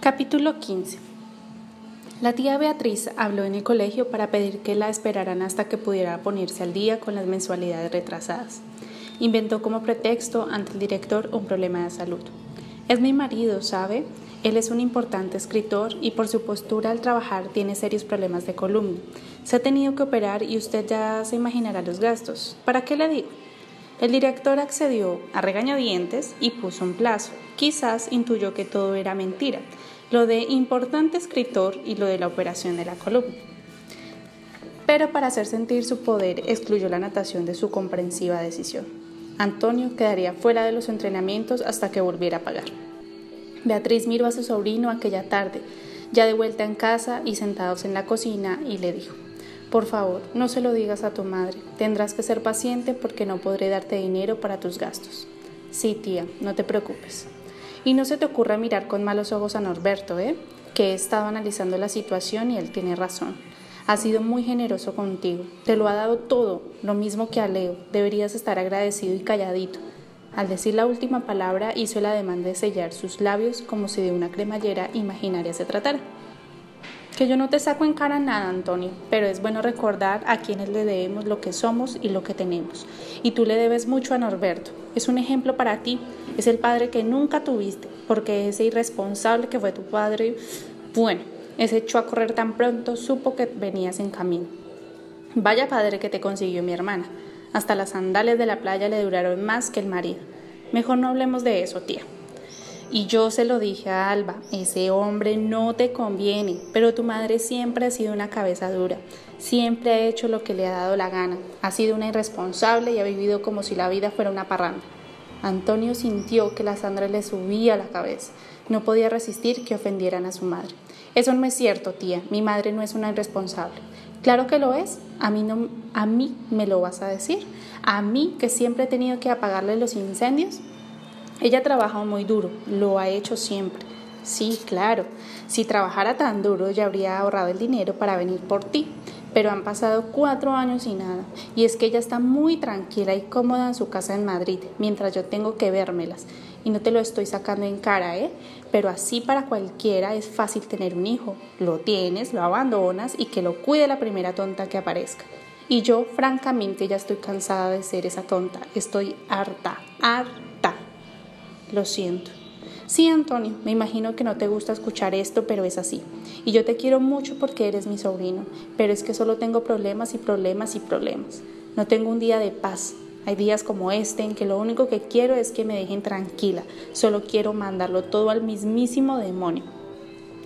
Capítulo 15 La tía Beatriz habló en el colegio para pedir que la esperaran hasta que pudiera ponerse al día con las mensualidades retrasadas. Inventó como pretexto ante el director un problema de salud. Es mi marido, ¿sabe? Él es un importante escritor y por su postura al trabajar tiene serios problemas de columna. Se ha tenido que operar y usted ya se imaginará los gastos. ¿Para qué le digo? El director accedió a regañadientes y puso un plazo. Quizás intuyó que todo era mentira, lo de importante escritor y lo de la operación de la columna. Pero para hacer sentir su poder excluyó la natación de su comprensiva decisión. Antonio quedaría fuera de los entrenamientos hasta que volviera a pagar. Beatriz miró a su sobrino aquella tarde, ya de vuelta en casa y sentados en la cocina, y le dijo, Por favor, no se lo digas a tu madre, tendrás que ser paciente porque no podré darte dinero para tus gastos. Sí, tía, no te preocupes. Y no se te ocurra mirar con malos ojos a Norberto, ¿eh? Que he estado analizando la situación y él tiene razón. Ha sido muy generoso contigo, te lo ha dado todo, lo mismo que a Leo, deberías estar agradecido y calladito. Al decir la última palabra hizo el ademán de sellar sus labios como si de una cremallera imaginaria se tratara. Que yo no te saco en cara nada, Antonio, pero es bueno recordar a quienes le debemos lo que somos y lo que tenemos. Y tú le debes mucho a Norberto. Es un ejemplo para ti. Es el padre que nunca tuviste, porque ese irresponsable que fue tu padre, bueno, ese echó a correr tan pronto, supo que venías en camino. Vaya padre que te consiguió mi hermana. Hasta las sandalias de la playa le duraron más que el marido. Mejor no hablemos de eso, tía. Y yo se lo dije a Alba, ese hombre no te conviene, pero tu madre siempre ha sido una cabeza dura, siempre ha hecho lo que le ha dado la gana, ha sido una irresponsable y ha vivido como si la vida fuera una parranda. Antonio sintió que la sangre le subía a la cabeza, no podía resistir que ofendieran a su madre. Eso no es cierto, tía, mi madre no es una irresponsable. Claro que lo es, a mí, no, a mí me lo vas a decir, a mí que siempre he tenido que apagarle los incendios. Ella trabaja muy duro, lo ha hecho siempre. Sí, claro, si trabajara tan duro ya habría ahorrado el dinero para venir por ti, pero han pasado cuatro años y nada, y es que ella está muy tranquila y cómoda en su casa en Madrid, mientras yo tengo que vérmelas, y no te lo estoy sacando en cara, ¿eh? Pero así para cualquiera es fácil tener un hijo. Lo tienes, lo abandonas y que lo cuide la primera tonta que aparezca. Y yo, francamente, ya estoy cansada de ser esa tonta. Estoy harta, harta. Lo siento. Sí, Antonio, me imagino que no te gusta escuchar esto, pero es así. Y yo te quiero mucho porque eres mi sobrino, pero es que solo tengo problemas y problemas y problemas. No tengo un día de paz, hay días como este en que lo único que quiero es que me dejen tranquila, solo quiero mandarlo todo al mismísimo demonio.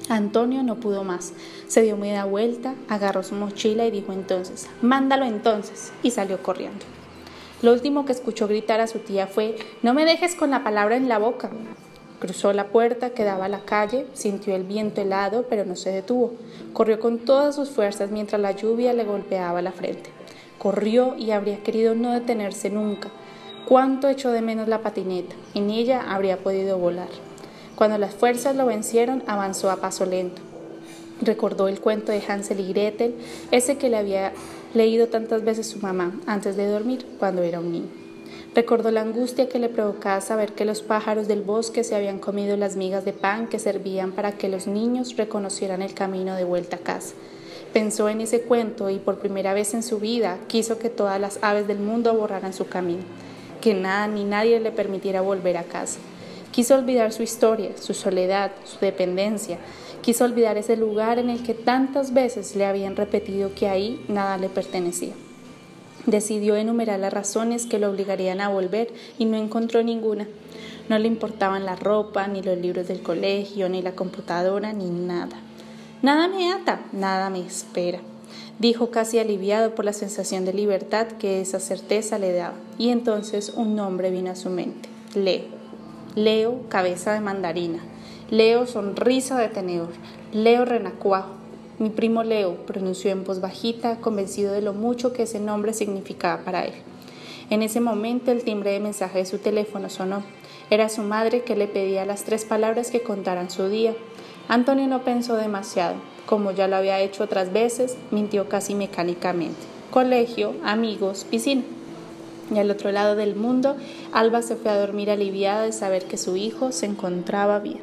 Antonio no pudo más, se dio media vuelta, agarró su mochila y dijo entonces, mándalo entonces, y salió corriendo. Lo último que escuchó gritar a su tía fue, no me dejes con la palabra en la boca. Cruzó la puerta que daba a la calle, sintió el viento helado, pero no se detuvo. Corrió con todas sus fuerzas mientras la lluvia le golpeaba la frente. Corrió y habría querido no detenerse nunca. Cuánto echó de menos la patineta. En ella habría podido volar. Cuando las fuerzas lo vencieron, avanzó a paso lento. Recordó el cuento de Hansel y Gretel, ese que le había leído tantas veces su mamá antes de dormir cuando era un niño. Recordó la angustia que le provocaba saber que los pájaros del bosque se habían comido las migas de pan que servían para que los niños reconocieran el camino de vuelta a casa. Pensó en ese cuento y por primera vez en su vida quiso que todas las aves del mundo borraran su camino, que nada ni nadie le permitiera volver a casa. Quiso olvidar su historia, su soledad, su dependencia. Quiso olvidar ese lugar en el que tantas veces le habían repetido que ahí nada le pertenecía. Decidió enumerar las razones que lo obligarían a volver y no encontró ninguna. No le importaban la ropa, ni los libros del colegio, ni la computadora, ni nada. Nada me ata, nada me espera, dijo casi aliviado por la sensación de libertad que esa certeza le daba. Y entonces un nombre vino a su mente, Leo. Leo, cabeza de mandarina. Leo, sonrisa de tenedor. Leo, renacuajo. Mi primo Leo, pronunció en voz bajita, convencido de lo mucho que ese nombre significaba para él. En ese momento el timbre de mensaje de su teléfono sonó. Era su madre que le pedía las tres palabras que contaran su día. Antonio no pensó demasiado. Como ya lo había hecho otras veces, mintió casi mecánicamente. Colegio, amigos, piscina. Y al otro lado del mundo, Alba se fue a dormir aliviada de saber que su hijo se encontraba bien.